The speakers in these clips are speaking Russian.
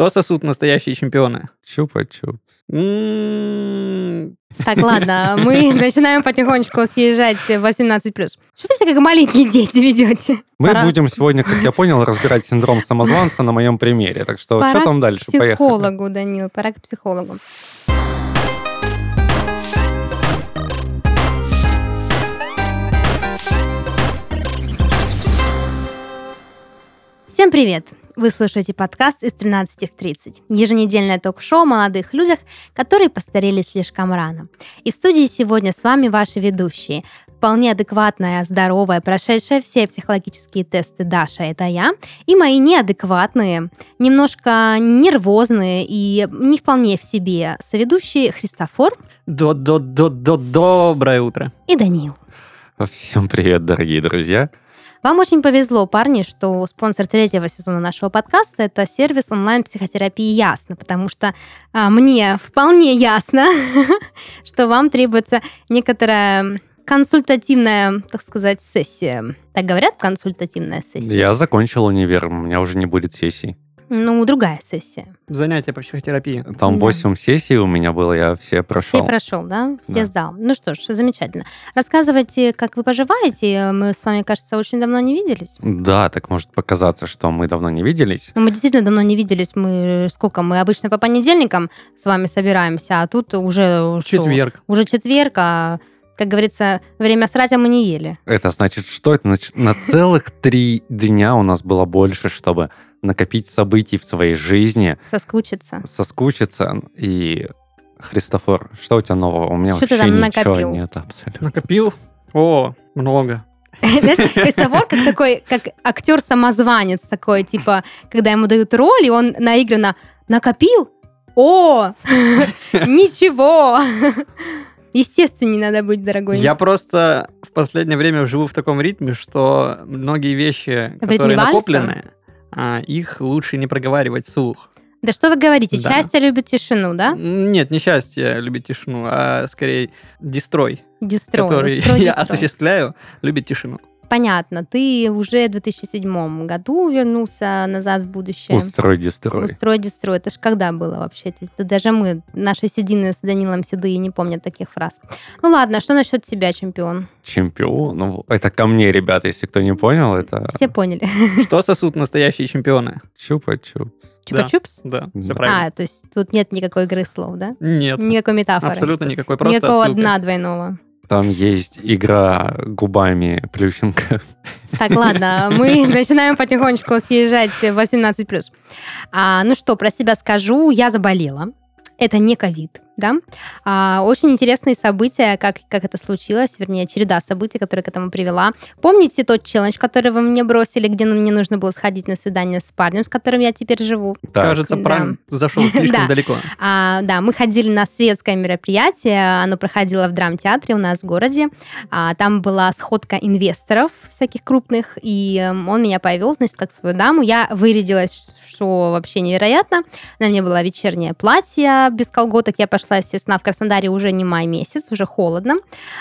Что сосут настоящие чемпионы? Чупа-чупс. М, Так, ладно, мы начинаем потихонечку съезжать в 18+. Что вы себя как маленькие дети ведете? Мы Пора будем сегодня, как я понял, разбирать синдром самозванца на моем примере. Так что Пора что там к дальше? Поехали. психологу, Данил, пора к психологу. Всем привет! Вы слушаете подкаст из 13 в 30. Еженедельное ток-шоу о молодых людях, которые постарели слишком рано. И в студии сегодня с вами ваши ведущие. Вполне адекватная, здоровая, прошедшая все психологические тесты Даша, это я, и мои неадекватные, немножко нервозные и не вполне в себе соведущие Христофор До-до-до-до-доброе утро. и Данил. Всем привет, дорогие друзья. Вам очень повезло, парни, что спонсор третьего сезона нашего подкаста это сервис онлайн-психотерапии Ясно, потому что а, мне вполне ясно, что вам требуется некоторая консультативная, так сказать, сессия. Так говорят, консультативная сессия? Я закончил универ, у меня уже не будет сессий. Ну, другая сессия. Занятия по психотерапии. Там Да. 8 сессий у меня было, я все прошел. Все прошел, да? Все Да. сдал. Ну что ж, замечательно. Рассказывайте, как вы поживаете. Мы с вами, кажется, очень давно не виделись. Да, так может показаться, что мы давно не виделись. Ну, мы действительно давно не виделись. Мы сколько? Мы обычно по понедельникам с вами собираемся, а тут уже что? Четверг. Уже четверг, а как говорится, время срать, а мы не ели. Это значит, что это? Значит, на целых три дня у нас было больше, чтобы накопить событий в своей жизни, Соскучиться. соскучиться. И, Христофор, что у тебя нового? У меня Что ты вообще там ничего накопил? нет абсолютно. Накопил? О, много. Знаешь, Христофор как такой, как актер-самозванец такой, типа, когда ему дают роль, и он наигранно накопил? О, ничего. Естественно, не надо быть, дорогой. Я просто в последнее время живу в таком ритме, что многие вещи, которые накоплены, а, их лучше не проговаривать вслух. Да что вы говорите? Да. Счастье любит тишину, да? Нет, не счастье любит тишину, а скорее дестрой, Дестрой. который устрой я дестрой. осуществляю, любит тишину. Понятно. Ты уже в 2007 году вернулся назад в будущее. Устрой, дестрой. Устрой, дестрой. Это ж когда было вообще? Это даже мы, наши седины с Данилом седые, не помнят таких фраз. Ну ладно, что насчет тебя, чемпион? Чемпион. Ну, это ко мне, ребята, если кто не понял, это Все поняли. Что сосут настоящие чемпионы? чупа-чупс. Чупа-чупс? Да, все Да. правильно. А, то есть тут нет никакой игры слов, да? Нет, Никакой метафоры. абсолютно никакой, просто Никакого отсылка. дна двойного. Там есть игра губами Плющенко. Так, ладно, мы начинаем потихонечку съезжать в 18+. А, ну что, про себя скажу, я заболела. Это не ковид, да. А, очень интересные события, как, как это случилось, вернее, череда событий, которая к этому привела. Помните тот челлендж, который вы мне бросили, где мне нужно было сходить на свидание с парнем, с которым я теперь живу? Так, Кажется, Да. пранк зашел слишком Да. далеко. А, да, мы ходили на светское мероприятие, оно проходило в драмтеатре у нас в городе. А, там была сходка инвесторов всяких крупных, и он меня повел, значит, как свою даму. Я вырядилась, что вообще невероятно. На мне было вечернее платье без колготок. Я пошла, естественно, в Краснодаре уже не май месяц, уже холодно.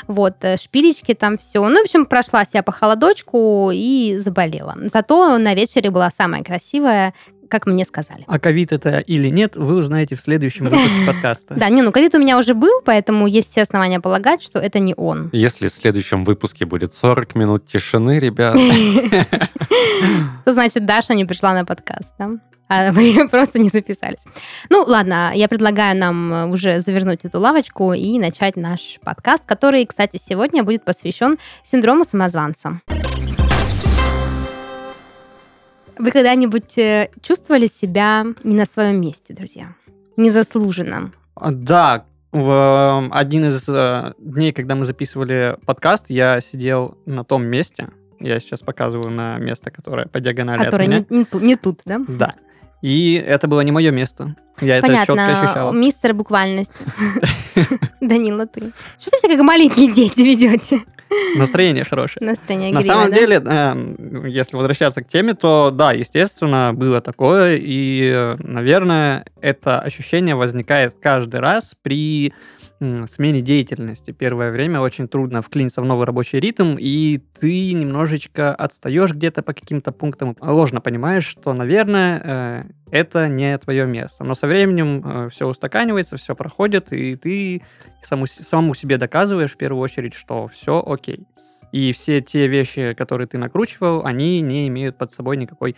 Вот, э, шпилечки там все. Ну, в общем, прошлась я по холодочку и заболела. Зато на вечере была самая красивая, как мне сказали. А ковид это или нет, вы узнаете в следующем выпуске подкаста. Да, не, ну ковид у меня уже был, поэтому есть все основания полагать, что это не он. Если в следующем выпуске будет 40 минут тишины, ребят, То значит, Даша не пришла на подкаст, да? А вы просто не записались. Ну, ладно, я предлагаю нам уже завернуть эту лавочку и начать наш подкаст, который, кстати, сегодня будет посвящен синдрому самозванца. Вы когда-нибудь э, чувствовали себя не на своем месте, друзья? Незаслуженно. А, Да, в э, один из э, дней, когда мы записывали подкаст, я сидел на том месте. Я сейчас показываю на место, которое по диагонали Которое от меня. не, не не тут, да? Да. И это было не мое место. Я это четко Понятно, ощущал. мистер буквальность. Данила, ты. Что вы себя как маленькие дети ведете? Настроение хорошее. Настроение На самом да? деле, э, если возвращаться к теме, то да, естественно, было такое, и, э, наверное, это ощущение возникает каждый раз при смене деятельности. Первое время очень трудно вклиниться в новый рабочий ритм, и ты немножечко отстаешь где-то по каким-то пунктам, ложно понимаешь, что, наверное, э, это не твое место. Но со временем все устаканивается, все проходит, и ты саму, самому себе доказываешь в первую очередь, что все окей. И все те вещи, которые ты накручивал, они не имеют под собой никакой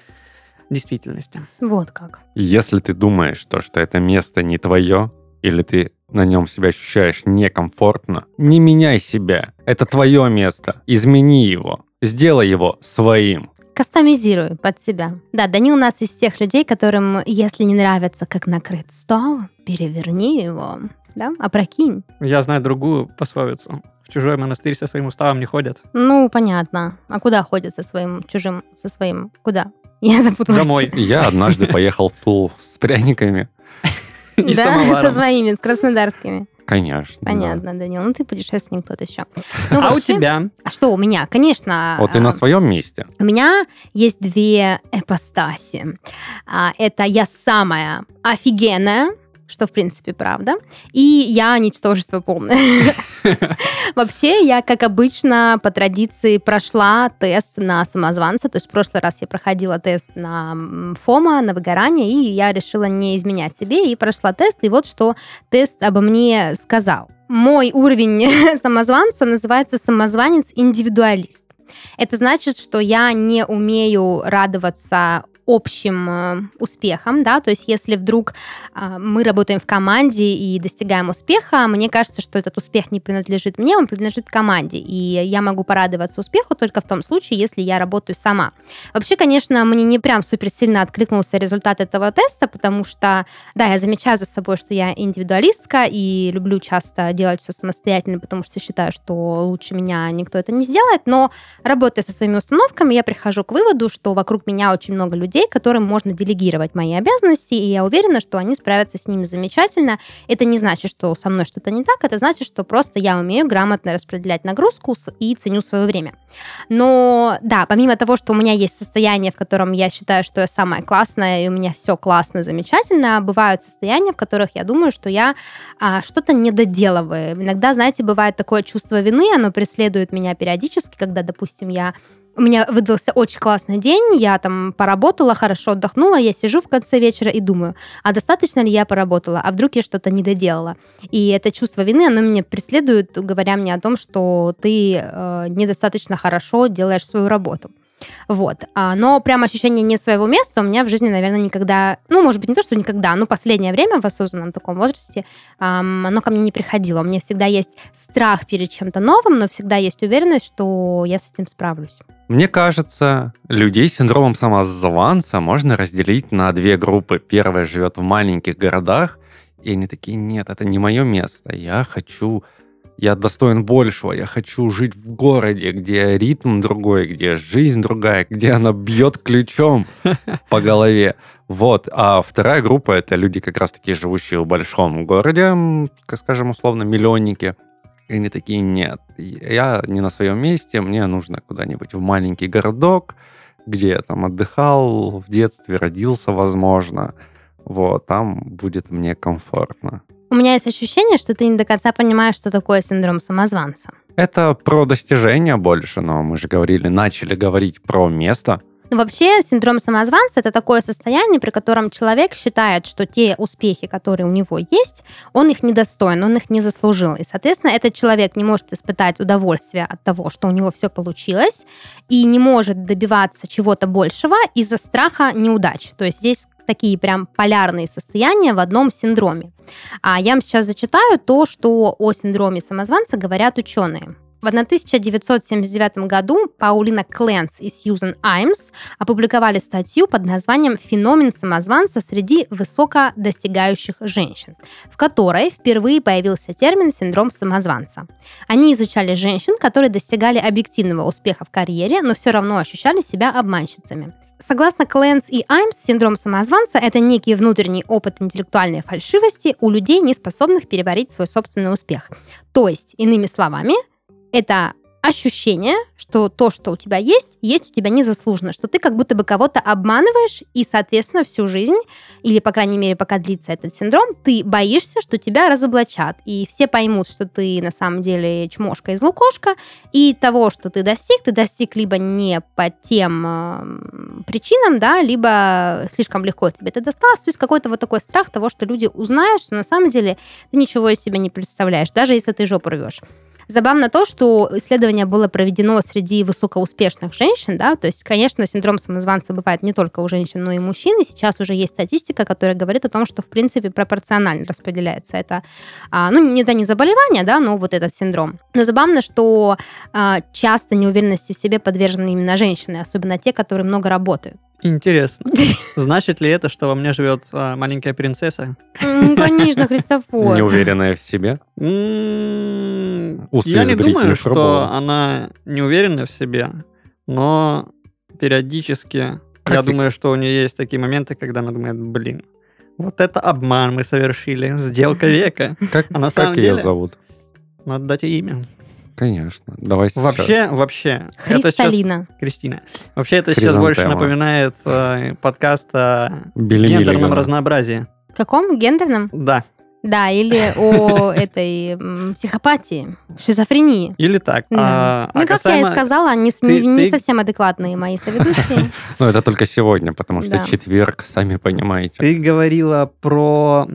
действительности. Вот как. Если ты думаешь, то, что это место не твое, или ты на нем себя ощущаешь некомфортно, не меняй себя. Это твое место. Измени его. Сделай его своим. Кастомизируй под себя. Да, Данил у нас из тех людей, которым, если не нравится, как накрыт стол, переверни его. Да, опрокинь. Я знаю другую пословицу. В чужой монастырь со своим уставом не ходят. Ну, понятно. А куда ходят со своим чужим, со своим? Куда? Я запуталась. Домой. Я однажды поехал в Тулу с пряниками. И Да, самоваром. со своими, с краснодарскими. Конечно. да. Понятно, Данил. Ну, ты путешественник тот еще. Ну, А у вообще- тебя? А что у меня? Конечно. Вот ты а, на своем месте. У меня есть две эпостаси. А, Это я самая офигенная, что, в принципе, правда. И я ничтожество полное. Вообще, я, как обычно, по традиции прошла тест на самозванца. То есть в прошлый раз я проходила тест на ФОМа, на выгорание, и я решила не изменять себе, и прошла тест. И вот что тест обо мне сказал. Мой уровень самозванца называется самозванец-индивидуалист. Это значит, что я не умею радоваться общим э, успехам, да, то есть если вдруг а, мы работаем в команде и достигаем успеха, мне кажется, что этот успех не принадлежит мне, он принадлежит команде, и я могу порадоваться успеху только в том случае, если я работаю сама. Вообще, конечно, мне не прям супер сильно откликнулся результат этого теста, потому что, да, я замечаю за собой, что я индивидуалистка и люблю часто делать все самостоятельно, потому что считаю, что лучше меня никто это не сделает, но работая со своими установками, я прихожу к выводу, что вокруг меня очень много людей, которым можно делегировать мои обязанности, и я уверена, что они справятся с ними замечательно. Это не значит, что со мной что-то не так, это значит, что просто я умею грамотно распределять нагрузку и ценю свое время. Но да, помимо того, что у меня есть состояние, в котором я считаю, что я самая классная, и у меня все классно, замечательно, бывают состояния, в которых я думаю, что я а, что-то не доделываю. Иногда, знаете, бывает такое чувство вины, оно преследует меня периодически, когда, допустим, я у меня выдался очень классный день, я там поработала, хорошо отдохнула, я сижу в конце вечера и думаю, а достаточно ли я поработала, а вдруг я что-то не доделала. И это чувство вины, оно меня преследует, говоря мне о том, что ты э, недостаточно хорошо делаешь свою работу. Вот. А, но прям ощущение не своего места у меня в жизни, наверное, никогда, ну, может быть, не то, что никогда, но последнее время в осознанном таком возрасте ам, оно ко мне не приходило. У меня всегда есть страх перед чем-то новым, но всегда есть уверенность, что я с этим справлюсь. Мне кажется, людей с синдромом самозванца можно разделить на две группы. Первая живет в маленьких городах, и они такие, нет, это не мое место, я хочу, я достоин большего, я хочу жить в городе, где ритм другой, где жизнь другая, где она бьет ключом по голове. Вот. А вторая группа — это люди, как раз-таки живущие в большом городе, скажем, условно, миллионники. И они такие, нет, я не на своем месте, мне нужно куда-нибудь в маленький городок, где я там отдыхал в детстве, родился, возможно. Вот, там будет мне комфортно. У меня есть ощущение, что ты не до конца понимаешь, что такое синдром самозванца. Это про достижения больше, но мы же говорили, начали говорить про место. Ну, вообще, синдром самозванца это такое состояние, при котором человек считает, что те успехи, которые у него есть, он их недостоин, он их не заслужил. И, соответственно, этот человек не может испытать удовольствие от того, что у него все получилось, и не может добиваться чего-то большего из-за страха неудач. То есть здесь такие прям полярные состояния в одном синдроме. А я вам сейчас зачитаю то, что о синдроме самозванца говорят ученые. В 1979 году Паулина Кленс и Сьюзен Аймс опубликовали статью под названием «Феномен самозванца среди высокодостигающих женщин», в которой впервые появился термин «синдром самозванца». Они изучали женщин, которые достигали объективного успеха в карьере, но все равно ощущали себя обманщицами. Согласно Кленс и Аймс, синдром самозванца – это некий внутренний опыт интеллектуальной фальшивости у людей, не способных переварить свой собственный успех. То есть, иными словами, это ощущение, что то, что у тебя есть, есть у тебя незаслуженно, что ты как будто бы кого-то обманываешь, и, соответственно, всю жизнь, или, по крайней мере, пока длится этот синдром, ты боишься, что тебя разоблачат, и все поймут, что ты на самом деле чмошка из лукошка, и того, что ты достиг, ты достиг либо не по тем э, причинам, да, либо слишком легко тебе это досталось, то есть какой-то вот такой страх того, что люди узнают, что на самом деле ты ничего из себя не представляешь, даже если ты жопу рвешь. Забавно то, что исследование было проведено среди высокоуспешных женщин, да, то есть, конечно, синдром самозванца бывает не только у женщин, но и у мужчин, и сейчас уже есть статистика, которая говорит о том, что, в принципе, пропорционально распределяется это, а, ну, это не заболевание, да, но вот этот синдром. Но забавно, что а, часто неуверенности в себе подвержены именно женщины, особенно те, которые много работают. Интересно. Значит ли это, что во мне живет а, маленькая принцесса? Конечно, Христофор. Неуверенная в себе? Усы Я не думаю, что она не уверена в себе, но периодически как я и... думаю, что у нее есть такие моменты, когда она думает, блин, вот это обман мы совершили, сделка века. Как, а на самом как деле, ее зовут? Надо дать ей имя. Конечно. Давай сейчас. Вообще, вообще. Христалина. Это сейчас, Кристина. Вообще это сейчас больше напоминает э, подкаст о гендерном разнообразии. Каком? Гендерном? Да. Да, или о этой психопатии, шизофрении. Или так. Да. А, ну, а как касаемо... я и сказала, не, ты, не, не ты... совсем адекватные мои соведущие. Ну, это только сегодня, потому что четверг, сами понимаете. Ты говорила про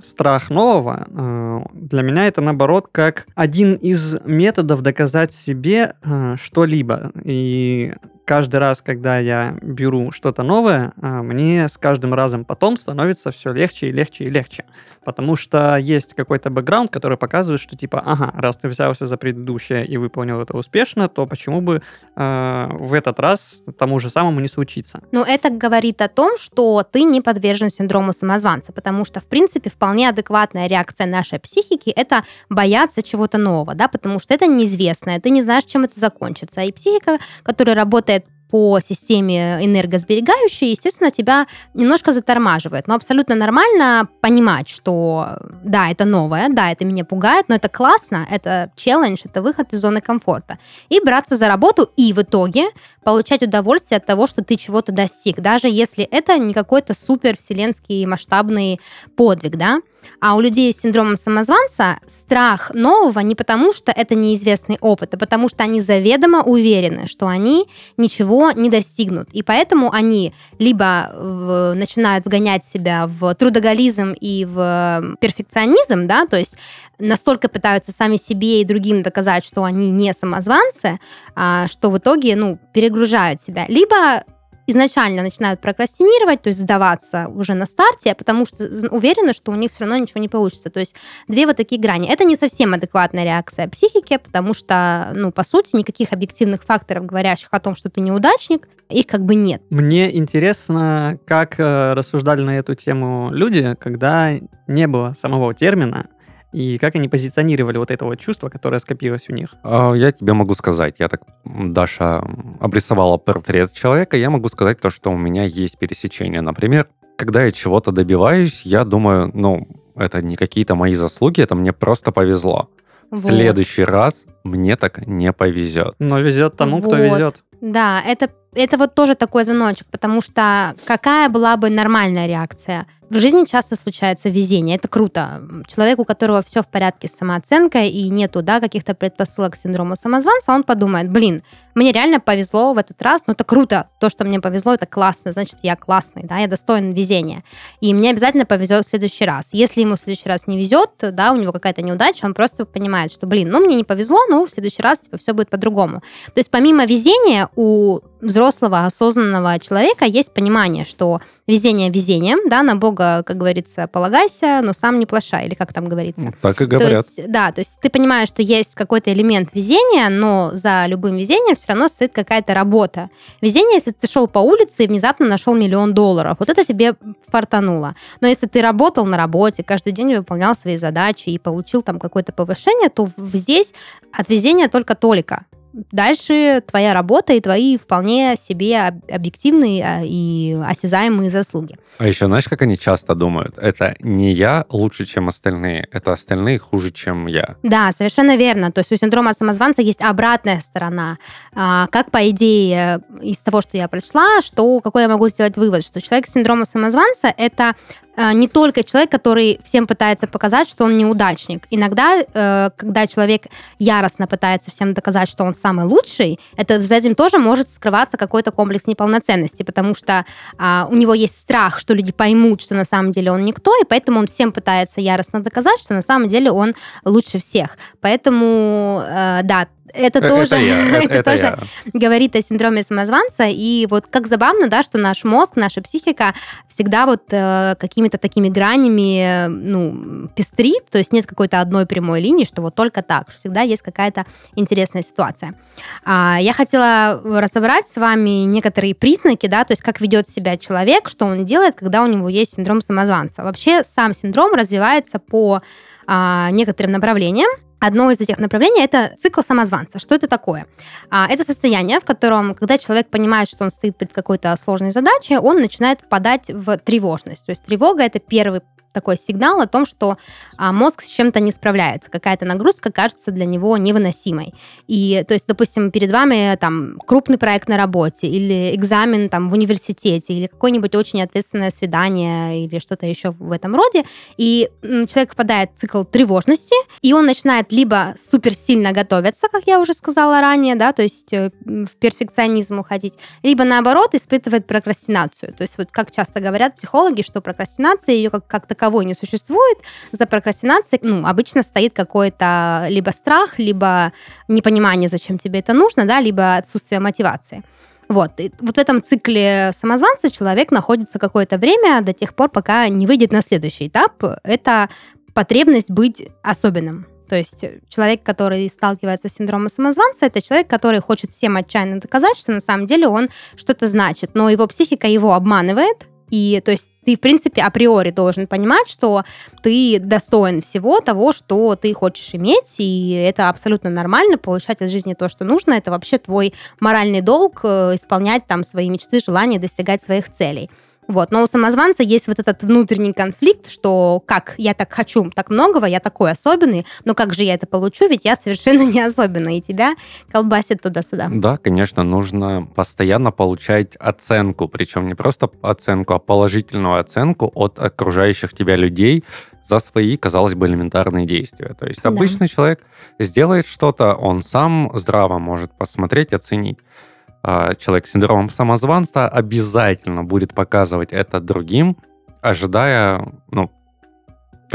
страх нового. Э, для меня это, наоборот, как один из методов доказать себе что-либо. И каждый раз, когда я беру что-то новое, а, мне с каждым разом потом становится все легче и легче и легче. Потому что есть какой-то бэкграунд, который показывает, что типа, ага, раз ты взялся за предыдущее и выполнил это успешно, то почему бы э, в этот раз тому же самому не случиться? Ну, это говорит о том, что ты не подвержен синдрому самозванца, потому что, в принципе, вполне адекватная реакция нашей психики — это бояться чего-то нового, да, потому что это неизвестное, ты не знаешь, чем это закончится. И психика, которая работает по системе энергосберегающей, естественно, тебя немножко затормаживает. Но абсолютно нормально понимать, что да, это новое, да, это меня пугает, но это классно, это челлендж, это выход из зоны комфорта. И браться за работу и в итоге получать удовольствие от того, что ты чего-то достиг, даже если это не какой-то супер вселенский масштабный подвиг, да. А у людей с синдромом самозванца страх нового не потому, что это неизвестный опыт, а потому что они заведомо уверены, что они ничего не достигнут. И поэтому они либо начинают вгонять себя в трудоголизм и в перфекционизм, да, то есть настолько пытаются сами себе и другим доказать, что они не самозванцы, а, что в итоге, ну, перегружают себя. Либо изначально начинают прокрастинировать, то есть сдаваться уже на старте, потому что уверены, что у них все равно ничего не получится. То есть две вот такие грани. Это не совсем адекватная реакция психики, потому что, ну, по сути, никаких объективных факторов, говорящих о том, что ты неудачник, их как бы нет. Мне интересно, как э, рассуждали на эту тему люди, когда не было самого термина, и как они позиционировали вот это вот чувство, которое скопилось у них? А, я тебе могу сказать, я так, Даша обрисовала портрет человека, я могу сказать то, что у меня есть пересечение. Например, когда я чего-то добиваюсь, я думаю, ну, это не какие-то мои заслуги, это мне просто повезло. Вот. В следующий раз мне так не повезет. Но везет тому, вот. кто везет. Да, это, это вот тоже такой звоночек, потому что какая была бы нормальная реакция? В жизни часто случается везение, это круто. Человек, у которого все в порядке с самооценкой и нету да, каких-то предпосылок к синдрому самозванца, он подумает, блин, мне реально повезло в этот раз, но это круто, то, что мне повезло, это классно, значит, я классный, да, я достоин везения. И мне обязательно повезет в следующий раз. Если ему в следующий раз не везет, да, у него какая-то неудача, он просто понимает, что, блин, ну, мне не повезло, ну, в следующий раз, типа, все будет по-другому. То есть помимо везения у взрослого, осознанного человека есть понимание, что везение везением, да, на Бога, как говорится, полагайся, но сам не плашай, или как там говорится. Так и говорят. То есть, да, то есть ты понимаешь, что есть какой-то элемент везения, но за любым везением все равно стоит какая-то работа. Везение, если ты шел по улице и внезапно нашел миллион долларов, вот это тебе фартануло. Но если ты работал на работе, каждый день выполнял свои задачи и получил там какое-то повышение, то здесь от везения только толика дальше твоя работа и твои вполне себе объективные а, и осязаемые заслуги. А еще знаешь, как они часто думают? Это не я лучше, чем остальные, это остальные хуже, чем я. Да, совершенно верно. То есть у синдрома самозванца есть обратная сторона. А, как, по идее, из того, что я прочла, что какой я могу сделать вывод, что человек с синдромом самозванца — это не только человек, который всем пытается показать, что он неудачник. Иногда, э, когда человек яростно пытается всем доказать, что он самый лучший, это за этим тоже может скрываться какой-то комплекс неполноценности, потому что а, у него есть страх, что люди поймут, что на самом деле он никто, и поэтому он всем пытается яростно доказать, что на самом деле он лучше всех. Поэтому, э, да, это, это тоже, я, это, это тоже я. говорит о синдроме самозванца. И вот как забавно, да, что наш мозг, наша психика всегда вот э, какими-то такими гранями, ну, пестрит, то есть нет какой-то одной прямой линии, что вот только так. Всегда есть какая-то интересная ситуация. А, я хотела разобрать с вами некоторые признаки, да, то есть как ведет себя человек, что он делает, когда у него есть синдром самозванца. Вообще сам синдром развивается по а, некоторым направлениям. Одно из этих направлений – это цикл самозванца. Что это такое? А, это состояние, в котором, когда человек понимает, что он стоит перед какой-то сложной задачей, он начинает впадать в тревожность. То есть тревога – это первый такой сигнал о том, что а, мозг с чем-то не справляется, какая-то нагрузка кажется для него невыносимой. И, то есть, допустим, перед вами там крупный проект на работе или экзамен там в университете или какое-нибудь очень ответственное свидание или что-то еще в этом роде, и человек впадает в цикл тревожности, и он начинает либо супер сильно готовиться, как я уже сказала ранее, да, то есть э, в перфекционизм уходить, либо наоборот испытывает прокрастинацию. То есть вот как часто говорят психологи, что прокрастинация ее как, как таковой таковой не существует. За прокрастинацией ну, обычно стоит какой-то либо страх, либо непонимание, зачем тебе это нужно, да, либо отсутствие мотивации. Вот. И вот в этом цикле самозванца человек находится какое-то время до тех пор, пока не выйдет на следующий этап. Это потребность быть особенным. То есть человек, который сталкивается с синдромом самозванца, это человек, который хочет всем отчаянно доказать, что на самом деле он что-то значит, но его психика его обманывает, и то есть ты, в принципе, априори должен понимать, что ты достоин всего того, что ты хочешь иметь, и это абсолютно нормально, получать от жизни то, что нужно. Это вообще твой моральный долг э, исполнять там свои мечты, желания, достигать своих целей. Вот. Но у самозванца есть вот этот внутренний конфликт, что как я так хочу так многого, я такой особенный, но как же я это получу, ведь я совершенно не особенный, и тебя колбасит туда-сюда. Да, конечно, нужно постоянно получать оценку, причем не просто оценку, а положительную оценку от окружающих тебя людей за свои, казалось бы, элементарные действия. То есть да. обычный человек сделает что-то, он сам здраво может посмотреть, оценить. А, человек с синдромом самозванца обязательно будет показывать это другим, ожидая, ну,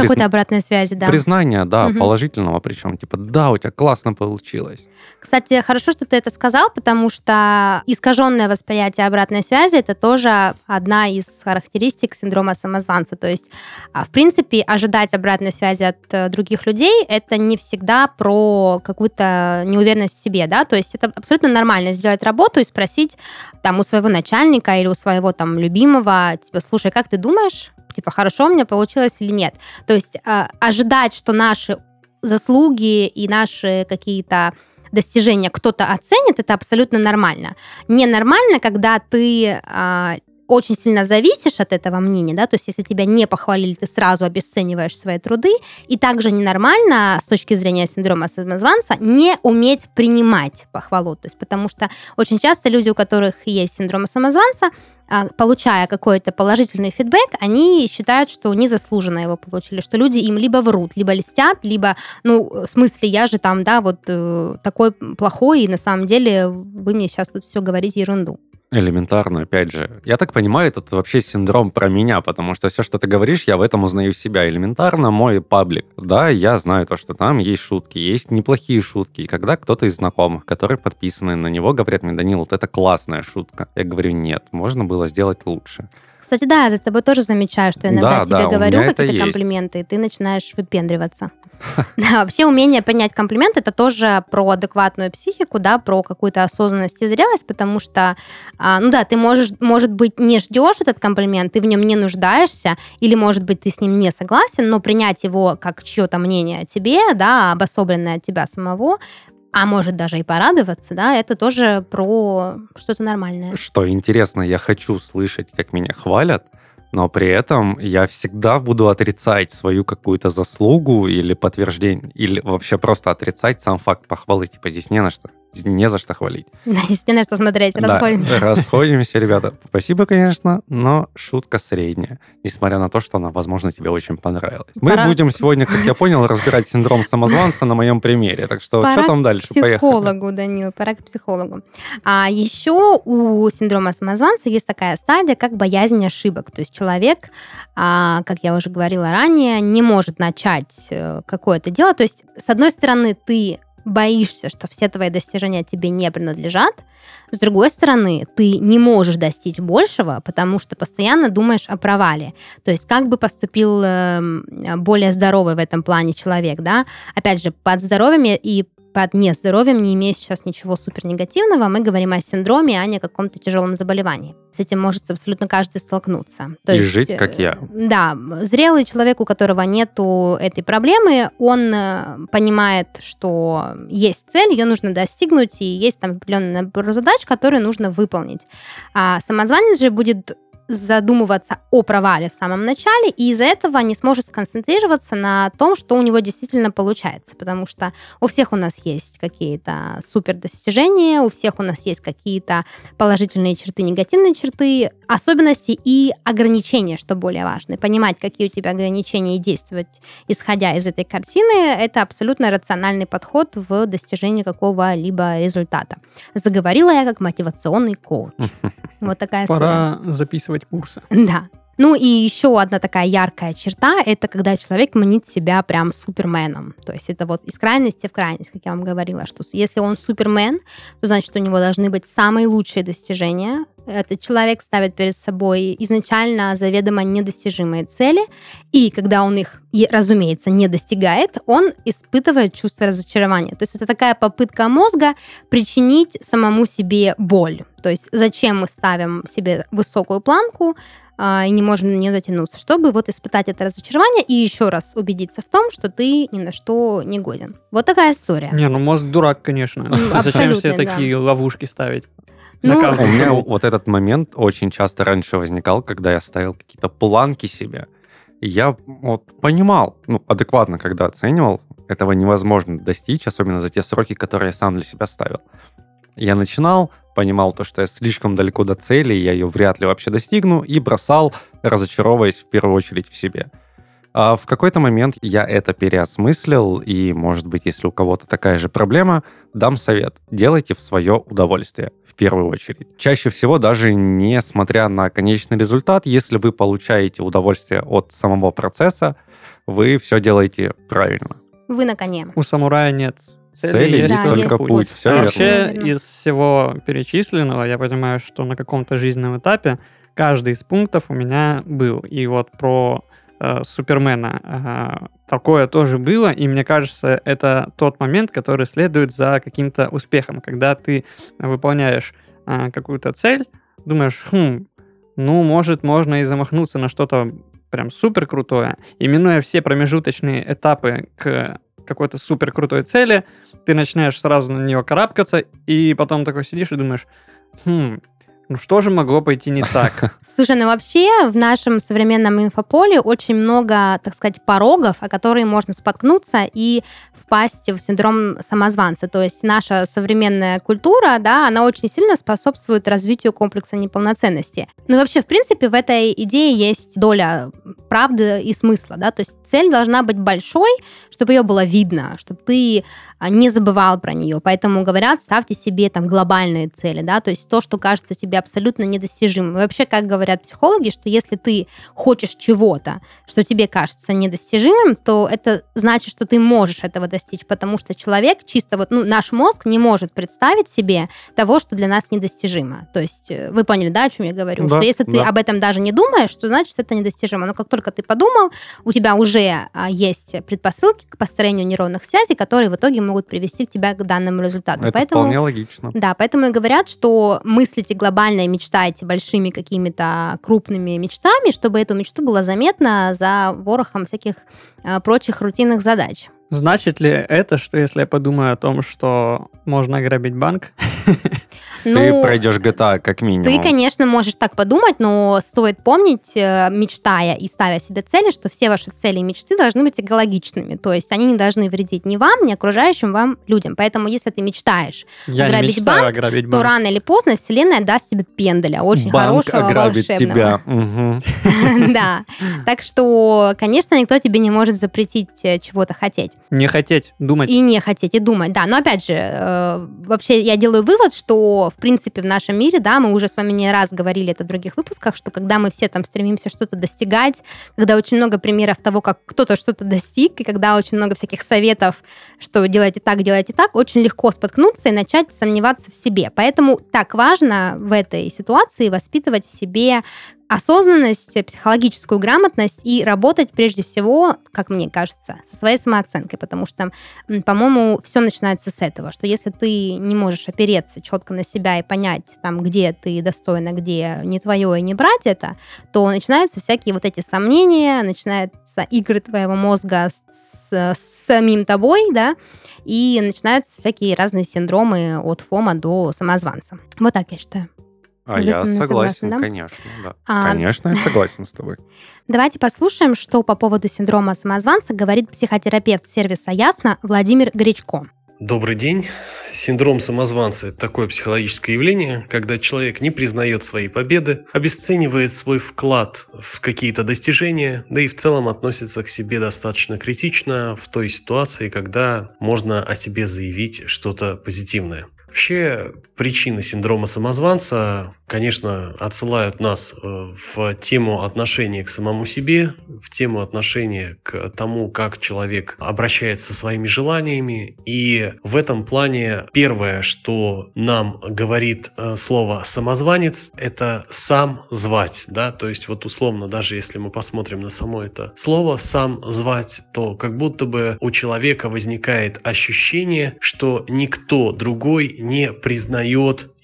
Какой-то призна... обратной связи, да. Признания, да, угу. положительного причем. Типа, да, у тебя классно получилось. Кстати, хорошо, что ты это сказал, потому что искаженное восприятие обратной связи это тоже одна из характеристик синдрома самозванца. То есть, а, в принципе, ожидать обратной связи от э, других людей это не всегда про какую-то неуверенность в себе, да, то есть это абсолютно нормально сделать работу и спросить там у своего начальника или у своего там любимого, типа, слушай, как ты думаешь, типа, хорошо у меня получилось или нет. То есть э, ожидать, что наши заслуги и наши какие-то достижения кто-то оценит, это абсолютно нормально. Ненормально, когда ты э, очень сильно зависишь от этого мнения, да, то есть если тебя не похвалили, ты сразу обесцениваешь свои труды, и также ненормально с точки зрения синдрома самозванца не уметь принимать похвалу, то есть потому что очень часто люди, у которых есть синдром самозванца, а, получая какой-то положительный фидбэк, они считают, что незаслуженно его получили, что люди им либо врут, либо льстят, либо, ну, в смысле, я же там, да, вот э, такой плохой, и на самом деле вы мне сейчас тут все говорите ерунду. Элементарно, опять же. Я так понимаю, это вообще синдром про меня, потому что все, что ты говоришь, я в этом узнаю себя. Элементарно мой паблик. Да, я знаю то, что там есть шутки, есть неплохие шутки. И когда кто-то из знакомых, которые подписаны на него, говорят мне, Данил, вот это классная шутка. Я говорю, нет, можно было сделать лучше. Кстати, да, я за тобой тоже замечаю, что иногда да, тебе да, говорю какие-то комплименты, и ты начинаешь выпендриваться. Вообще умение понять комплимент это тоже про адекватную психику, да, про какую-то осознанность и зрелость, потому что, а, ну да, ты можешь, может быть, не ждешь этот комплимент, ты в нем не нуждаешься, или, может быть, ты с ним не согласен, но принять его как чье-то мнение о тебе, да, обособленное от тебя самого, а может даже и порадоваться, да, это тоже про что-то нормальное. Что интересно, я хочу слышать, как меня хвалят, но при этом я всегда буду отрицать свою какую-то заслугу или подтверждение, или вообще просто отрицать сам факт похвалы. Типа здесь не на что не за что хвалить. Здесь не на что смотреть, расходимся. Да, расходимся, ребята. Спасибо, конечно, но шутка средняя, несмотря на то, что она, возможно, тебе очень понравилась. Мы Пора... будем сегодня, как я понял, разбирать синдром самозванца на моем примере. Так что, пора что там дальше? К психологу, Поехали. Данил, пора к психологу. А еще у синдрома самозванца есть такая стадия, как боязнь ошибок. То есть человек, а, как я уже говорила ранее, не может начать э, какое-то дело. То есть, с одной стороны, ты боишься, что все твои достижения тебе не принадлежат, с другой стороны, ты не можешь достичь большего, потому что постоянно думаешь о провале. То есть как бы поступил э, более здоровый в этом плане человек, да? Опять же, под здоровьем и под нездоровьем, не имея сейчас ничего супер негативного, мы говорим о синдроме, а не о каком-то тяжелом заболевании. С этим может абсолютно каждый столкнуться. То И есть, жить, как я. Э, да, зрелый человек, у которого нету этой проблемы, он э, понимает, что есть цель, ее нужно достигнуть, и есть там определенный набор задач, которые нужно выполнить. А самозванец же будет задумываться о провале в самом начале, и из-за этого не сможет сконцентрироваться на том, что у него действительно получается, потому что у всех у нас есть какие-то супер достижения, у всех у нас есть какие-то положительные черты, негативные черты, особенности и ограничения, что более важно. Понимать, какие у тебя ограничения и действовать, исходя из этой картины, это абсолютно рациональный подход в достижении какого-либо результата. Заговорила я как мотивационный коуч. Вот такая Пора записывать курсы. Да. Ну и еще одна такая яркая черта, это когда человек манит себя прям суперменом. То есть это вот из крайности в крайность, как я вам говорила, что если он супермен, то значит у него должны быть самые лучшие достижения. Этот человек ставит перед собой изначально заведомо недостижимые цели, и когда он их, разумеется, не достигает, он испытывает чувство разочарования. То есть это такая попытка мозга причинить самому себе боль. То есть зачем мы ставим себе высокую планку, а, и не можем на нее дотянуться, чтобы вот испытать это разочарование и еще раз убедиться в том, что ты ни на что не годен. Вот такая история. Не, ну мозг дурак, конечно. Зачем себе такие ловушки ставить? Ну, у меня вот этот момент очень часто раньше возникал, когда я ставил какие-то планки себе. И я вот понимал, ну, адекватно, когда оценивал, этого невозможно достичь, особенно за те сроки, которые я сам для себя ставил. Я начинал, понимал то, что я слишком далеко до цели, я ее вряд ли вообще достигну, и бросал, разочаровываясь в первую очередь в себе. А в какой-то момент я это переосмыслил, и, может быть, если у кого-то такая же проблема, дам совет. Делайте в свое удовольствие, в первую очередь. Чаще всего, даже несмотря на конечный результат, если вы получаете удовольствие от самого процесса, вы все делаете правильно. Вы на коне. У самурая нет цели, цели есть да, только есть путь. Все Вообще, верно. из всего перечисленного, я понимаю, что на каком-то жизненном этапе каждый из пунктов у меня был. И вот про э, Супермена. Такое тоже было, и мне кажется, это тот момент, который следует за каким-то успехом, когда ты выполняешь э, какую-то цель, думаешь, хм, ну, может, можно и замахнуться на что-то прям супер крутое, и минуя все промежуточные этапы к какой-то супер крутой цели, ты начинаешь сразу на нее карабкаться, и потом такой сидишь и думаешь, хм, ну что же могло пойти не так? Слушай, ну вообще в нашем современном инфополе очень много, так сказать, порогов, о которые можно споткнуться и впасть в синдром самозванца. То есть наша современная культура, да, она очень сильно способствует развитию комплекса неполноценности. Ну и вообще, в принципе, в этой идее есть доля правды и смысла, да, то есть цель должна быть большой, чтобы ее было видно, чтобы ты не забывал про нее. Поэтому говорят, ставьте себе там глобальные цели, да, то есть то, что кажется тебе абсолютно недостижимым. И вообще, как говорят психологи, что если ты хочешь чего-то, что тебе кажется недостижимым, то это значит, что ты можешь этого достичь, потому что человек чисто вот, ну, наш мозг не может представить себе того, что для нас недостижимо. То есть э, вы поняли, да, о чем я говорю? Да, что если да. ты об этом даже не думаешь, то значит, это недостижимо. Но как только ты подумал, у тебя уже а, есть предпосылки к построению нейронных связей, которые в итоге могут привести тебя к данному результату. Это поэтому, вполне логично. Да, поэтому и говорят, что мыслите глобально и мечтайте большими какими-то крупными мечтами, чтобы эту мечту было заметно за ворохом всяких э, прочих рутинных задач. Значит ли это, что если я подумаю о том, что можно ограбить банк, Ты Ну, пройдешь GTA как минимум. Ты, конечно, можешь так подумать, но стоит помнить, э, мечтая и ставя себе цели, что все ваши цели и мечты должны быть экологичными. То есть они не должны вредить ни вам, ни окружающим вам людям. Поэтому если ты мечтаешь, я Ограбить мечтаю банк, ограбить то банк. рано или поздно Вселенная даст тебе пенделя, очень Банк хорошего, ограбит волшебного. тебя. Да. Так что, конечно, никто тебе не может запретить э, чего-то хотеть. Не хотеть, думать. И не хотеть, и думать, да. Но опять же, э, вообще я делаю вывод, что, в принципе, в нашем мире, да, мы уже с вами не раз говорили это в других выпусках, что когда мы все там стремимся что-то достигать, когда очень много примеров того, как кто-то что-то достиг, и когда очень много всяких советов, что делайте так, делайте так, очень легко споткнуться и начать сомневаться в себе. Поэтому так важно в этой ситуации воспитывать в себе осознанность, психологическую грамотность и работать прежде всего, как мне кажется, со своей самооценкой, потому что, по-моему, все начинается с этого, что если ты не можешь опереться четко на себя и понять, там, где ты достойна, где не твое и не брать это, то начинаются всякие вот эти сомнения, начинаются игры твоего мозга с, с самим тобой, да, и начинаются всякие разные синдромы от фома до самозванца. Вот так я считаю. А Вы я согласен, да? конечно, да. А- Конечно, я согласен с тобой. Давайте послушаем, что по поводу синдрома самозванца говорит психотерапевт сервиса «Ясно» Владимир Гречко. Добрый день. Синдром самозванца – это такое психологическое явление, когда человек не признает свои победы, обесценивает свой вклад в какие-то достижения, да и в целом относится к себе достаточно критично в той ситуации, когда можно о себе заявить что-то позитивное. Вообще, причины синдрома самозванца, конечно, отсылают нас э, в тему отношения к самому себе, в тему отношения к тому, как человек обращается со своими желаниями. И в этом плане первое, что нам говорит э, слово «самозванец», это «сам звать». Да? То есть вот условно, даже если мы посмотрим на само это слово «сам звать», то как будто бы у человека возникает ощущение, что никто другой не признает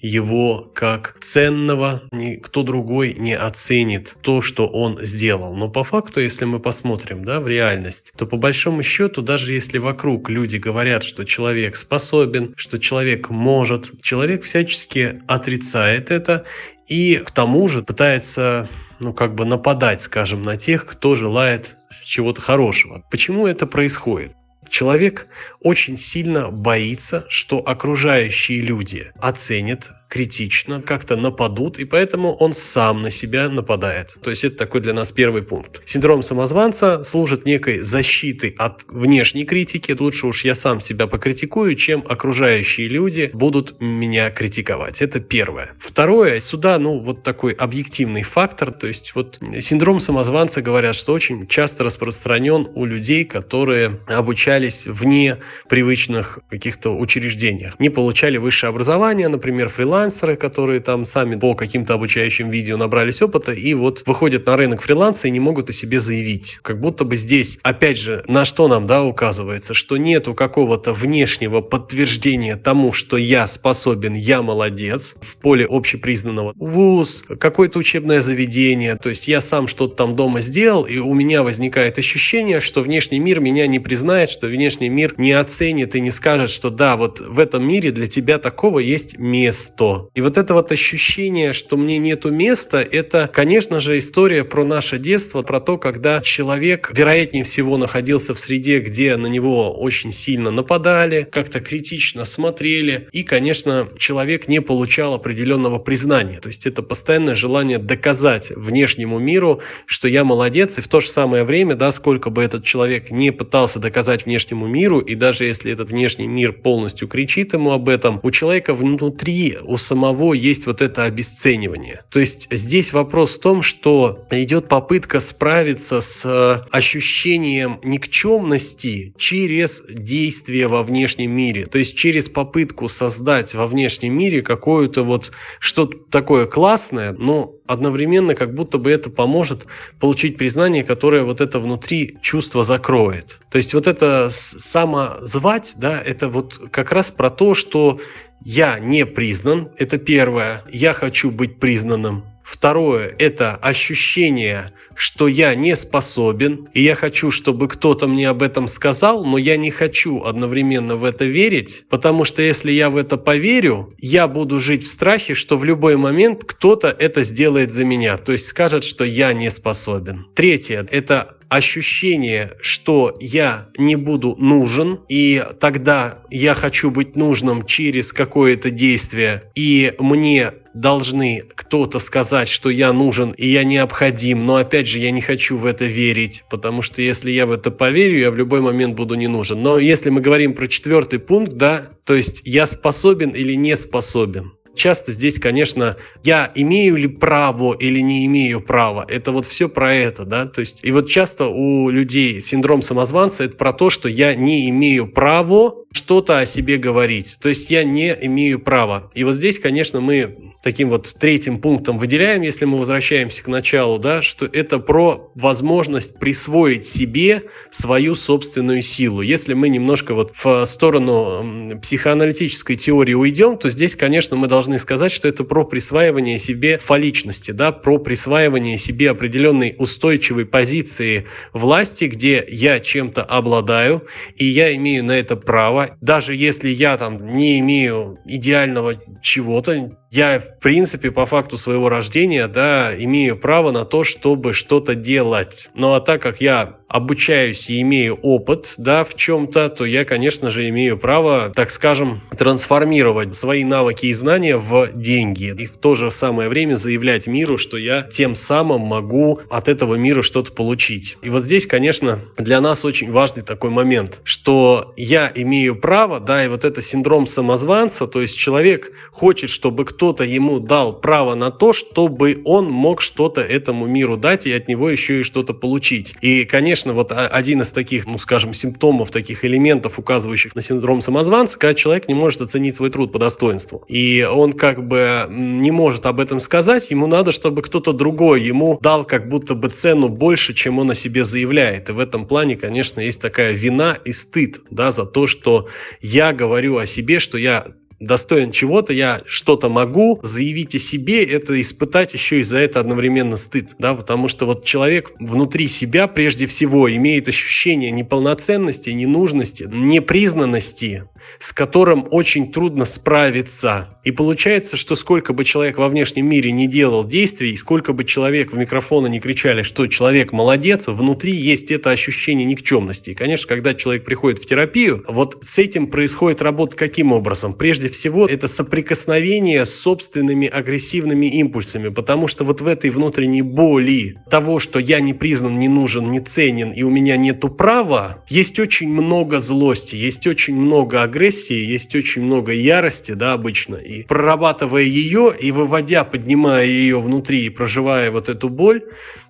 его как ценного, никто другой не оценит то, что он сделал. Но по факту, если мы посмотрим да, в реальность, то по большому счету, даже если вокруг люди говорят, что человек способен, что человек может, человек всячески отрицает это и к тому же пытается ну, как бы нападать, скажем, на тех, кто желает чего-то хорошего. Почему это происходит? Человек очень сильно боится, что окружающие люди оценят критично, как-то нападут, и поэтому он сам на себя нападает. То есть это такой для нас первый пункт. Синдром самозванца служит некой защитой от внешней критики. Лучше уж я сам себя покритикую, чем окружающие люди будут меня критиковать. Это первое. Второе, сюда, ну, вот такой объективный фактор, то есть вот синдром самозванца говорят, что очень часто распространен у людей, которые обучались вне привычных каких-то учреждениях, не получали высшее образование, например, фрилансеры, которые там сами по каким-то обучающим видео набрались опыта и вот выходят на рынок фриланса и не могут о себе заявить. Как будто бы здесь, опять же, на что нам, да, указывается, что нету какого-то внешнего подтверждения тому, что я способен, я молодец, в поле общепризнанного. Вуз, какое-то учебное заведение, то есть я сам что-то там дома сделал, и у меня возникает ощущение, что внешний мир меня не признает, что внешний мир не оценит и не скажет, что да, вот в этом мире для тебя такого есть место. И вот это вот ощущение, что мне нету места, это, конечно же, история про наше детство, про то, когда человек, вероятнее всего, находился в среде, где на него очень сильно нападали, как-то критично смотрели, и, конечно, человек не получал определенного признания. То есть это постоянное желание доказать внешнему миру, что я молодец, и в то же самое время, да, сколько бы этот человек не пытался доказать внешнему миру, и даже если этот внешний мир полностью кричит ему об этом, у человека внутри, у самого есть вот это обесценивание. То есть здесь вопрос в том, что идет попытка справиться с ощущением никчемности через действие во внешнем мире. То есть через попытку создать во внешнем мире какое-то вот что-то такое классное, но одновременно как будто бы это поможет получить признание, которое вот это внутри чувство закроет. То есть вот это самозвать, да, это вот как раз про то, что я не признан, это первое. Я хочу быть признанным. Второе – это ощущение, что я не способен, и я хочу, чтобы кто-то мне об этом сказал, но я не хочу одновременно в это верить, потому что если я в это поверю, я буду жить в страхе, что в любой момент кто-то это сделает за меня, то есть скажет, что я не способен. Третье – это ощущение, что я не буду нужен, и тогда я хочу быть нужным через какое-то действие, и мне должны кто-то сказать, что я нужен и я необходим, но опять же я не хочу в это верить, потому что если я в это поверю, я в любой момент буду не нужен. Но если мы говорим про четвертый пункт, да, то есть я способен или не способен, часто здесь, конечно, я имею ли право или не имею права. Это вот все про это, да. То есть, и вот часто у людей синдром самозванца это про то, что я не имею права что-то о себе говорить. То есть я не имею права. И вот здесь, конечно, мы таким вот третьим пунктом выделяем, если мы возвращаемся к началу, да, что это про возможность присвоить себе свою собственную силу. Если мы немножко вот в сторону психоаналитической теории уйдем, то здесь, конечно, мы должны сказать, что это про присваивание себе фаличности, да, про присваивание себе определенной устойчивой позиции власти, где я чем-то обладаю, и я имею на это право, даже если я там не имею идеального чего-то, я, в принципе, по факту своего рождения, да, имею право на то, чтобы что-то делать. Ну а так как я обучаюсь и имею опыт, да, в чем-то, то я, конечно же, имею право, так скажем, трансформировать свои навыки и знания в деньги. И в то же самое время заявлять миру, что я тем самым могу от этого мира что-то получить. И вот здесь, конечно, для нас очень важный такой момент, что я имею право, да, и вот это синдром самозванца, то есть человек хочет, чтобы кто кто-то ему дал право на то, чтобы он мог что-то этому миру дать и от него еще и что-то получить. И, конечно, вот один из таких, ну, скажем, симптомов, таких элементов, указывающих на синдром самозванца, когда человек не может оценить свой труд по достоинству. И он как бы не может об этом сказать, ему надо, чтобы кто-то другой ему дал как будто бы цену больше, чем он о себе заявляет. И в этом плане, конечно, есть такая вина и стыд, да, за то, что я говорю о себе, что я достоин чего-то, я что-то могу, заявить о себе, это испытать еще и за это одновременно стыд, да, потому что вот человек внутри себя прежде всего имеет ощущение неполноценности, ненужности, непризнанности, с которым очень трудно справиться. И получается, что сколько бы человек во внешнем мире не делал действий, сколько бы человек в микрофоны не кричали, что человек молодец, внутри есть это ощущение никчемности. И, конечно, когда человек приходит в терапию, вот с этим происходит работа каким образом? Прежде всего, это соприкосновение с собственными агрессивными импульсами, потому что вот в этой внутренней боли того, что я не признан, не нужен, не ценен, и у меня нету права, есть очень много злости, есть очень много агрессии есть очень много ярости, да, обычно. И прорабатывая ее и выводя, поднимая ее внутри и проживая вот эту боль,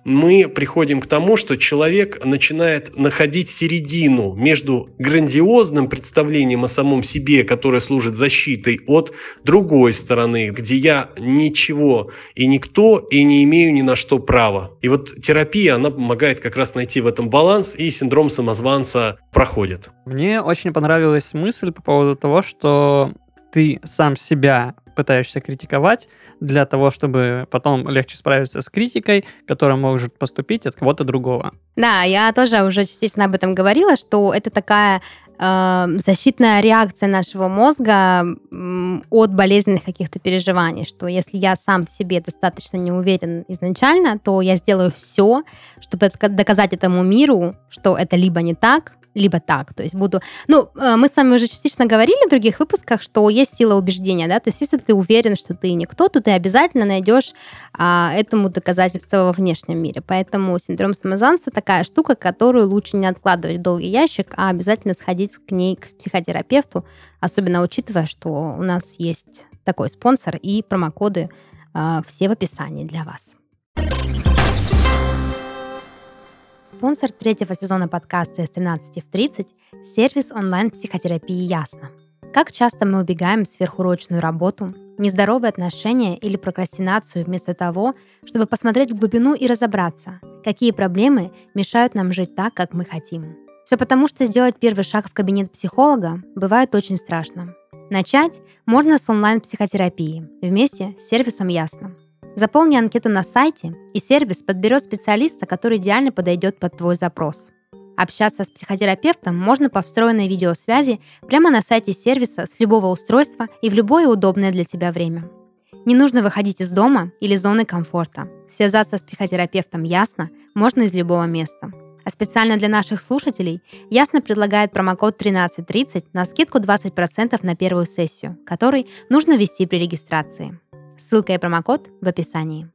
мы приходим к тому, что человек начинает находить середину между грандиозным представлением о самом себе, которое служит защитой, от другой стороны, где я ничего и никто, и не имею ни на что права. И вот терапия, она помогает как раз найти в этом баланс, и синдром самозванца проходит. Мне очень понравилась мысль по поводу того, что ты сам себя пытаешься критиковать для того, чтобы потом легче справиться с критикой, которая может поступить от кого-то другого. Да, я тоже уже частично об этом говорила, что это такая э, защитная реакция нашего мозга от болезненных каких-то переживаний, что если я сам в себе достаточно не уверен изначально, то я сделаю все, чтобы доказать этому миру, что это либо не так, либо так. То есть буду... Ну, э, мы с вами уже частично говорили в других выпусках, что есть сила убеждения, да, то есть если ты уверен, что ты никто, то ты обязательно найдешь а, этому доказательство во внешнем мире. Поэтому синдром самозванца такая штука, которую лучше не откладывать в долгий ящик, а обязательно сходить к ней к психотерапевту, особенно учитывая, что у нас есть такой спонсор и промокоды а, все в описании для вас. Спонсор третьего сезона подкаста с 13 в 30 – сервис онлайн-психотерапии «Ясно». Как часто мы убегаем в сверхурочную работу, нездоровые отношения или прокрастинацию вместо того, чтобы посмотреть в глубину и разобраться, какие проблемы мешают нам жить так, как мы хотим. Все потому, что сделать первый шаг в кабинет психолога бывает очень страшно. Начать можно с онлайн-психотерапии вместе с сервисом «Ясно». Заполни анкету на сайте, и сервис подберет специалиста, который идеально подойдет под твой запрос. Общаться с психотерапевтом можно по встроенной видеосвязи прямо на сайте сервиса с любого устройства и в любое удобное для тебя время. Не нужно выходить из дома или зоны комфорта. Связаться с психотерапевтом ясно можно из любого места. А специально для наших слушателей Ясно предлагает промокод 1330 на скидку 20% на первую сессию, который нужно ввести при регистрации. Ссылка и промокод в описании.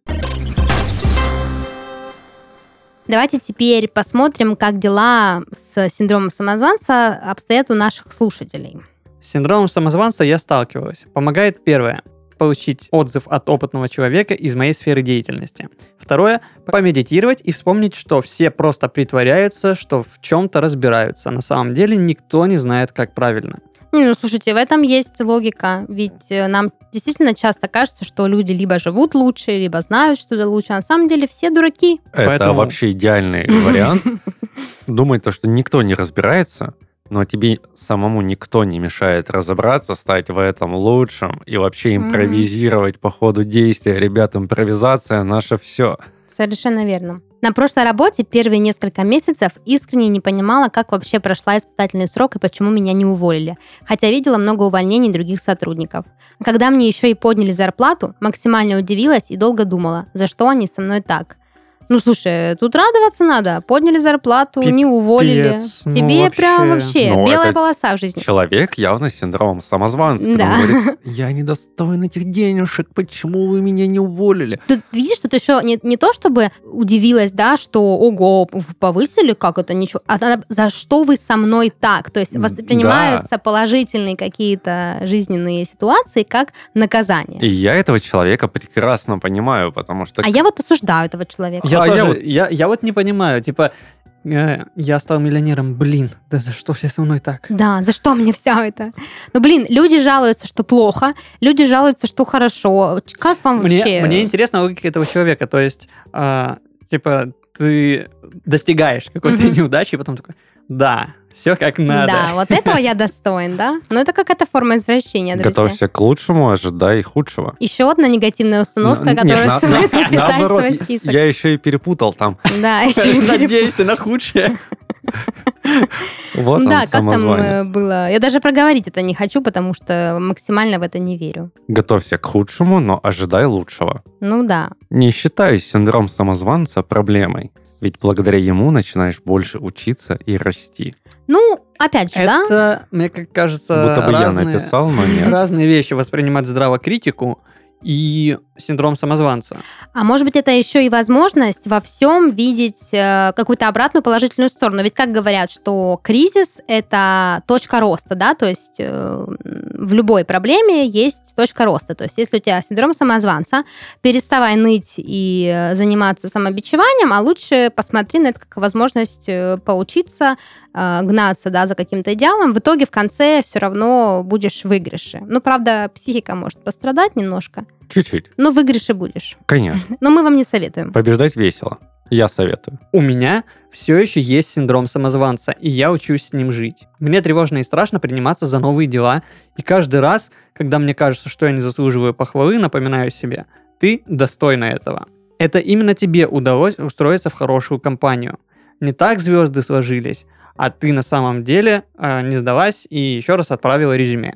Давайте теперь посмотрим, как дела с синдромом самозванца обстоят у наших слушателей. С синдромом самозванца я сталкивалась. Помогает первое получить отзыв от опытного человека из моей сферы деятельности. Второе – помедитировать и вспомнить, что все просто притворяются, что в чем-то разбираются. На самом деле никто не знает, как правильно. Не, ну, слушайте, в этом есть логика, ведь э, нам действительно часто кажется, что люди либо живут лучше, либо знают что-то лучше, а на самом деле все дураки. Это Поэтому- вообще идеальный вариант. Думать то, что никто не разбирается, но тебе самому никто не мешает разобраться, стать в этом лучшим и вообще импровизировать по ходу действия. Ребят, импровизация наше все. Совершенно верно. На прошлой работе первые несколько месяцев искренне не понимала, как вообще прошла испытательный срок и почему меня не уволили, хотя видела много увольнений других сотрудников. Когда мне еще и подняли зарплату, максимально удивилась и долго думала, за что они со мной так. Ну, слушай, тут радоваться надо. Подняли зарплату, не уволили. Пипец, ну Тебе прям вообще. вообще Ну, белая полоса в жизни. Человек явно с синдромом самозванца. Да. говорит, я недостоин этих денежек, почему вы меня не уволили? Тут видишь, тут еще не, не то, чтобы удивилась, да, что ого, повысили, как это ничего, а за что вы со мной так? То есть воспринимаются положительные какие-то жизненные ситуации как наказание. И я этого человека прекрасно понимаю, потому что... А я вот осуждаю этого человека. Я А я тоже, вот- я, я вот не понимаю, типа, э, я стал миллионером, блин, да за что все со мной так? Да, за что мне все это? Ну, блин, люди жалуются, что плохо, люди жалуются, что хорошо. Как вам Мне, вообще? мне интересна логика этого человека, то есть, а, типа, ты достигаешь какой-то неудачи, и потом такой, да, все как надо. Да, вот этого я достоин, да? Но это какая-то форма извращения, друзья. Готовься к лучшему, ожидай худшего. Еще одна негативная установка, Н- которую нет, на- стоит на- записать в наоборот, свой список. Я еще и перепутал там. Да, еще и переп- Надейся на худшее. Вот Да, как там э, было? Я даже проговорить это не хочу, потому что максимально в это не верю. Готовься к худшему, но ожидай лучшего. Ну да. Не считаю синдром самозванца проблемой, ведь благодаря ему начинаешь больше учиться и расти. Ну, опять же, да? Это, мне как кажется, Будто бы я разные, написал, но нет. разные вещи воспринимать здраво критику и синдром самозванца. А может быть, это еще и возможность во всем видеть э, какую-то обратную положительную сторону. Ведь как говорят, что кризис — это точка роста, да, то есть э, в любой проблеме есть точка роста. То есть если у тебя синдром самозванца, переставай ныть и э, заниматься самобичеванием, а лучше посмотри на это как возможность поучиться, гнаться, да, за каким-то идеалом. В итоге в конце все равно будешь в выигрыше. Ну, правда, психика может пострадать немножко, Чуть-чуть, но в выигрыше будешь. конечно. Но мы вам не советуем. Побеждать весело. Я советую. У меня все еще есть синдром самозванца, и я учусь с ним жить. Мне тревожно и страшно приниматься за новые дела, и каждый раз, когда мне кажется, что я не заслуживаю похвалы, напоминаю себе, ты достойна этого. Это именно тебе удалось устроиться в хорошую компанию. Не так звезды сложились, а ты на самом деле э, не сдалась и еще раз отправила резюме.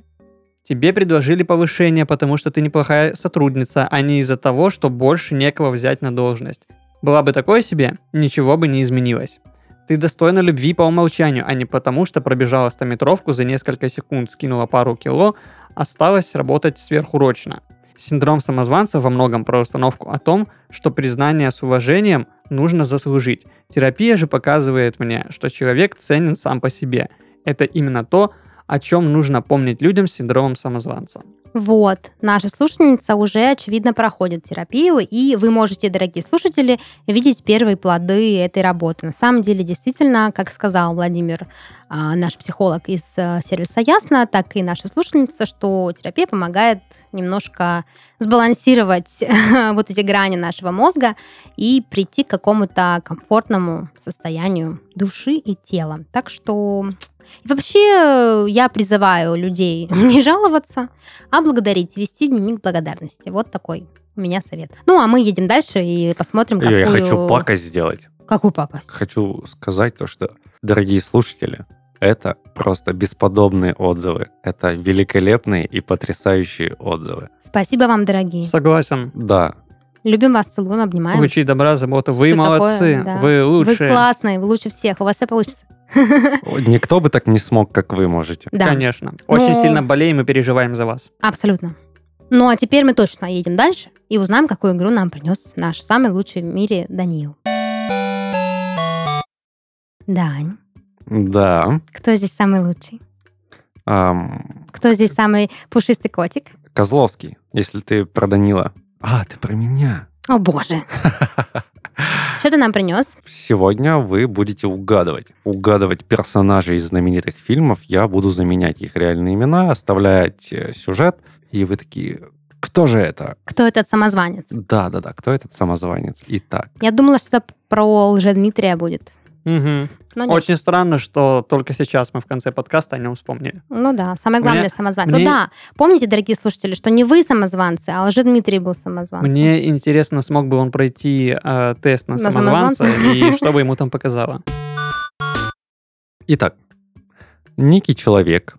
Тебе предложили повышение, потому что ты неплохая сотрудница, а не из-за того, что больше некого взять на должность. Была бы такой себе, ничего бы не изменилось. Ты достойна любви по умолчанию, а не потому, что пробежала стометровку за несколько секунд, скинула пару кило, осталось работать сверхурочно. Синдром самозванца во многом про установку о том, что признание с уважением нужно заслужить. Терапия же показывает мне, что человек ценен сам по себе. Это именно то, о чем нужно помнить людям с синдромом самозванца. Вот, наша слушательница уже, очевидно, проходит терапию, и вы можете, дорогие слушатели, видеть первые плоды этой работы. На самом деле, действительно, как сказал Владимир, а, наш психолог из э, сервиса Ясно, так и наша слушательница, что терапия помогает немножко сбалансировать вот эти грани нашего мозга и прийти к какому-то комфортному состоянию души и тела. Так что и вообще я призываю людей не жаловаться, а благодарить, вести дневник благодарности. Вот такой у меня совет. Ну, а мы едем дальше и посмотрим, какую... Я хочу пакость сделать. Какую пакость? Хочу сказать то, что, дорогие слушатели, это просто бесподобные отзывы. Это великолепные и потрясающие отзывы. Спасибо вам, дорогие. Согласен. Да, Любим вас, целуем, обнимаем. Лучи добра, забота. Вы такое, молодцы. да. Вы Вы лучшие. классные, вы лучше всех, у вас все получится. никто бы так не смог, как вы можете. Да, Конечно. Очень Но- сильно болеем и переживаем за вас. абсолютно. Ну, а теперь мы точно едем дальше и узнаем, какую игру нам принес наш самый лучший в мире Даниил. Дань, Да. кто здесь самый лучший? ам, Кто здесь самый пушистый котик? Козловский, если ты про Данила. А, ты про меня. О, боже. Что ты нам принес? Сегодня вы будете угадывать. Угадывать персонажей из знаменитых фильмов. Я буду заменять их реальные имена, оставлять э, сюжет. И вы такие, кто же это? Кто этот самозванец? Да-да-да, кто этот самозванец? Итак, Я думала, что это про лже-Дмитрия будет. Но нет. Очень странно, что только сейчас мы в конце подкаста о нем вспомнили. Ну да, самое главное Мне- самозванец. мне- Ну да, помните, дорогие слушатели, что не вы самозванцы, а лже-Дмитрий был самозванцем. Мне интересно, смог бы он пройти э, тест на, На самозванца, самозванца? и что бы ему там показало. итак, некий человек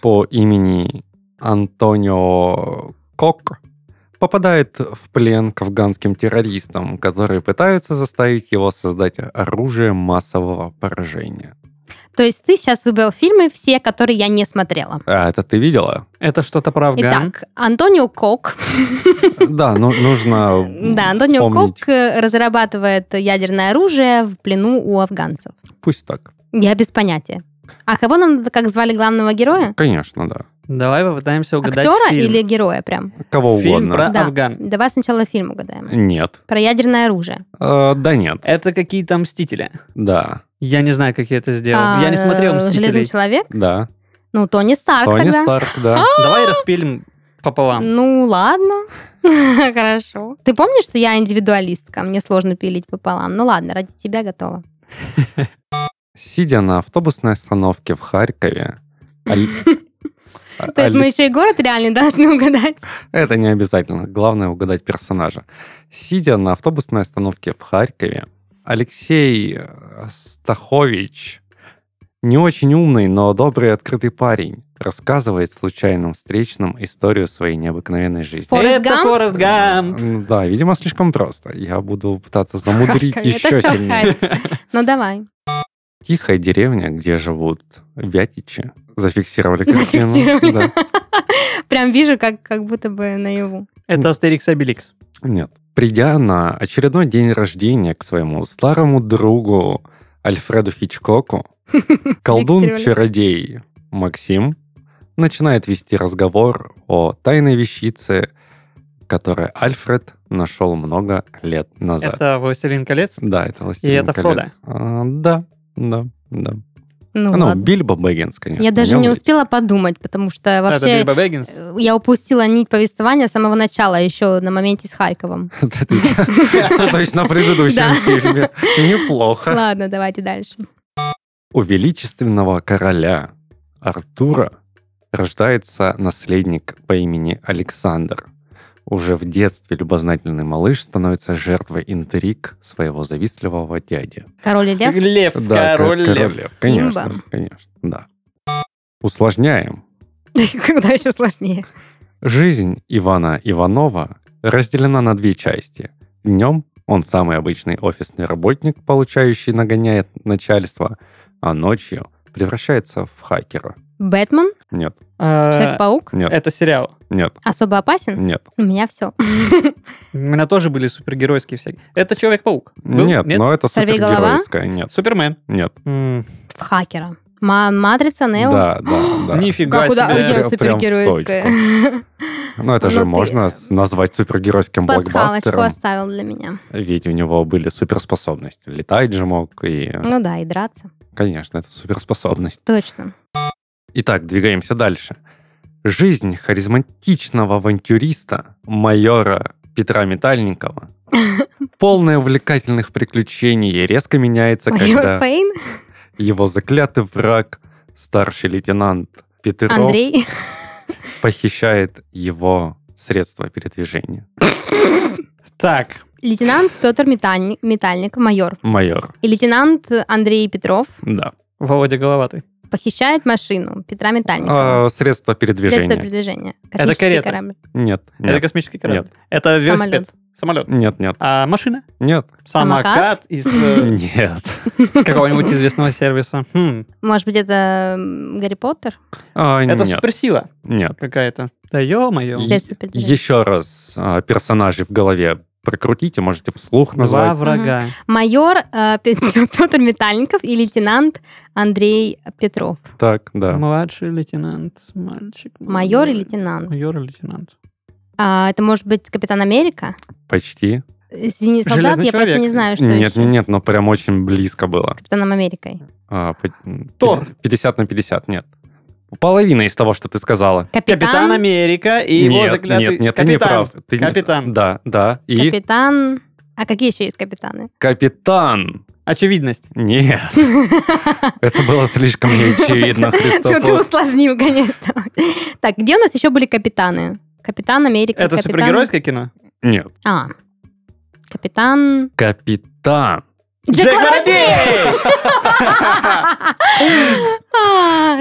по имени Антонио Кок попадает в плен к афганским террористам, которые пытаются заставить его создать оружие массового поражения. То есть ты сейчас выбрал фильмы, все, которые я не смотрела. А это ты видела? Это что-то про Афган. Итак, Антонио Кок. Да, ну нужно Да, Антонио. Кок э, разрабатывает ядерное оружие в плену у афганцев. Пусть так. Я без понятия. А кого нам как звали главного героя? Конечно, да. Давай попытаемся угадать Актера фильм. или героя прям? Кого Фильм угодно. про Да. Афган. Давай сначала фильм угадаем. Нет. Про ядерное оружие. Э, да нет. Это какие-то Мстители. Да. Я не знаю, как я это сделал. я не А, смотрел э, Железный Мстителей. человек? Да. Ну, Тони Старк Тони тогда. Старк, да. Давай распилим пополам. Ну, ладно. Хорошо. Ты помнишь, что я индивидуалистка? Мне сложно пилить пополам. Ну ладно, ради тебя готова. Сидя на автобусной остановке в Харькове, То есть мы еще и город реальный должны угадать. Это не обязательно. Главное угадать персонажа. Сидя на автобусной остановке в Харькове, Алексей э, Стахович, не очень умный, но добрый и открытый парень, рассказывает случайным встречным историю своей необыкновенной жизни. Форест это Гамп? Форест Гамп. Да, видимо, слишком просто. Я буду пытаться замудрить Харьков, еще сильнее. Ну давай. Тихая деревня, где живут вятичи, зафиксировали картину. Зафиксировали. Да. Прям вижу, как, как будто бы наяву. Это Астерикс и Обеликс. Нет. Придя на очередной день рождения к своему старому другу Альфреду Хичкоку, колдун-чародей Максим начинает вести разговор о тайной вещице, которую Альфред нашел много лет назад. Это «Властелин колец». Да, это «Властелин это колец». А, да, да, да. Ну, Ну, ладно. Бильбо Бэггинс, конечно. Я даже не успела подумать, потому что Это вообще Бильбо Бэггинс. э, я упустила нить повествования с самого начала, еще на моменте с Харьковом. То есть на предыдущем Да. фильме. Неплохо. Ладно, давайте дальше. У величественного короля Артура рождается наследник по имени Александр. Уже в детстве любознательный малыш становится жертвой интриг своего завистливого дяди. Король и лев? Лев, Да, король король лев. лев. Конечно, Симба. конечно, да. Усложняем. Куда еще сложнее? Жизнь Ивана Иванова разделена на две части. Днем он самый обычный офисный работник, получающий нагоняет начальство, а ночью превращается в хакера. Бэтмен? Нет, Человек-паук? нет, Это сериал. нет, Особо опасен? нет. У меня все. У меня тоже были супергеройские всякие. Это Человек-паук. Нет, но это супергеройская. Нет, Супермен. нет. В хакера. Ма- Матрица, Нео? Да, да, да. Нифига Как куда себе. в супергеройская? Ну, это же Ну, ты можно назвать супергеройским Пасхалочку блокбастером. оставил для меня. Ведь у него были суперспособности. Летать же мог, и, Ну да, и драться. конечно, это суперспособность. Точно. Итак, двигаемся дальше. Жизнь харизматичного авантюриста, майора Петра Метальникова, полная увлекательных приключений, резко меняется, Майор когда Пейн? его заклятый враг, старший лейтенант Петров, Андрей? похищает его средства передвижения. Так, Лейтенант Петр Метальник, Метальник, майор. Майор. И лейтенант Андрей Петров Да. Володя Головатый. Похищает машину Петра Метальникова. А, средство передвижения. Средство передвижения. Космический карета. корабль. Нет. Это Нет. космический корабль. Нет. Это Самолет. велосипед. Самолет. Нет, нет. А машина? Нет. Самокат? Самокат из э, Нет. какого-нибудь известного сервиса. Хм, Может быть, это Гарри Поттер? А, Это нет. суперсила Нет. какая-то. Да ё-моё. Е- Средство передвижения. Еще раз а, персонажей в голове прокрутите, можете вслух Два назвать. врага. Майор э, Петр Метальников и лейтенант Андрей Петров. Так, да. Младший лейтенант, мальчик. Майор и лейтенант. Майор и лейтенант. А, это может быть Капитан Америка? Почти. Синий солдат? Железный Я просто человек. не знаю, что Нет, еще. нет, нет, но прям очень близко было. С Капитаном Америкой. А, по- Тор. 50 на 50, нет. Половина из того, что ты сказала. Капитан, Капитан Америка и его нет, заклятый... нет, нет, ты не Капитан. прав. Ты не- Капитан. Да, да. И Капитан... А какие еще есть капитаны? капитан. Очевидность. Нет. Это было слишком неочевидно, Ты усложнил, конечно. Так, где у нас еще были капитаны? Капитан Америка, Это капитан... супергеройское кино? Нет. А, капитан... Капитан. Джек Воробей!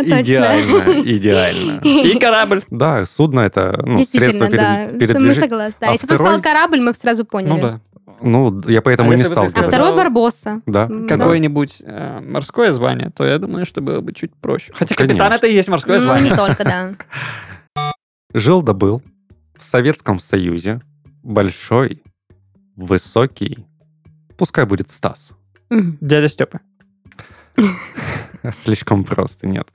Точно. Идеально, идеально. И корабль. Да, судно это ну, средство Действительно, да. перед- Мы передвижения. согласны. А если бы сказал корабль, мы бы сразу поняли. Ну да. Ну, я поэтому А не ты А второй Барбосса. Да. Какое-нибудь э, морское звание, то я думаю, что было бы чуть проще. Хотя капитан Конечно. это и есть морское Ну, звание. не только, да. Жил да был в Советском Союзе большой, высокий, пускай будет Стас. Дядя Степа. Слишком просто, нет.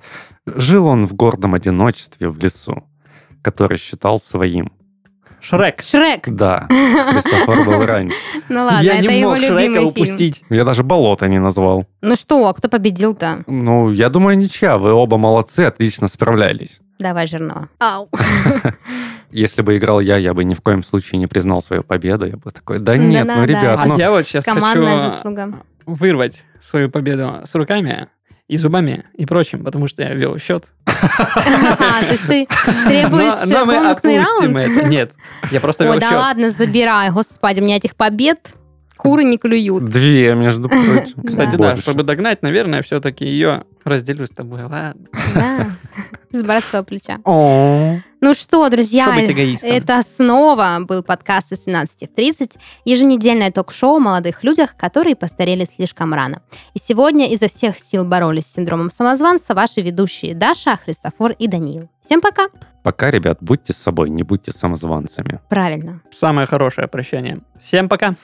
Жил он в гордом одиночестве в лесу, который считал своим. Шрек. Шрек. Да, Христофор был раньше. Ну ладно, я это не его мог Шрека любимый фильм. упустить. Я даже болото не назвал. Ну что, кто победил-то? Ну, я думаю, ничья. Вы оба молодцы, отлично справлялись. Давай, жирного. Ау. Если бы играл я, я бы ни в коем случае не признал свою победу. Я бы такой, да Да, нет, да, ну, да. ребят, А ну... я вот сейчас Командная хочу заслуга. вырвать свою победу с руками и зубами и прочим, потому что я вел счет. Ага, То есть ты требуешь Но- но мы бонусный раунд? это. Нет, я просто вел Ой, да счет. ладно, забирай. Господи, у меня этих побед куры не клюют. Две, между прочим. Кстати, Да. чтобы догнать, наверное, все-таки ее разделю с тобой. Ладно. Да, с барского плеча. О, Ну что, друзья, это снова был подкаст из 17 в 30, еженедельное ток-шоу о молодых людях, которые постарели слишком рано. И сегодня изо всех сил боролись с синдромом самозванца ваши ведущие Даша, Христофор и Даниил. Всем пока! Пока, ребят, будьте с собой, не будьте самозванцами. Правильно. Самое хорошее прощание. Всем пока.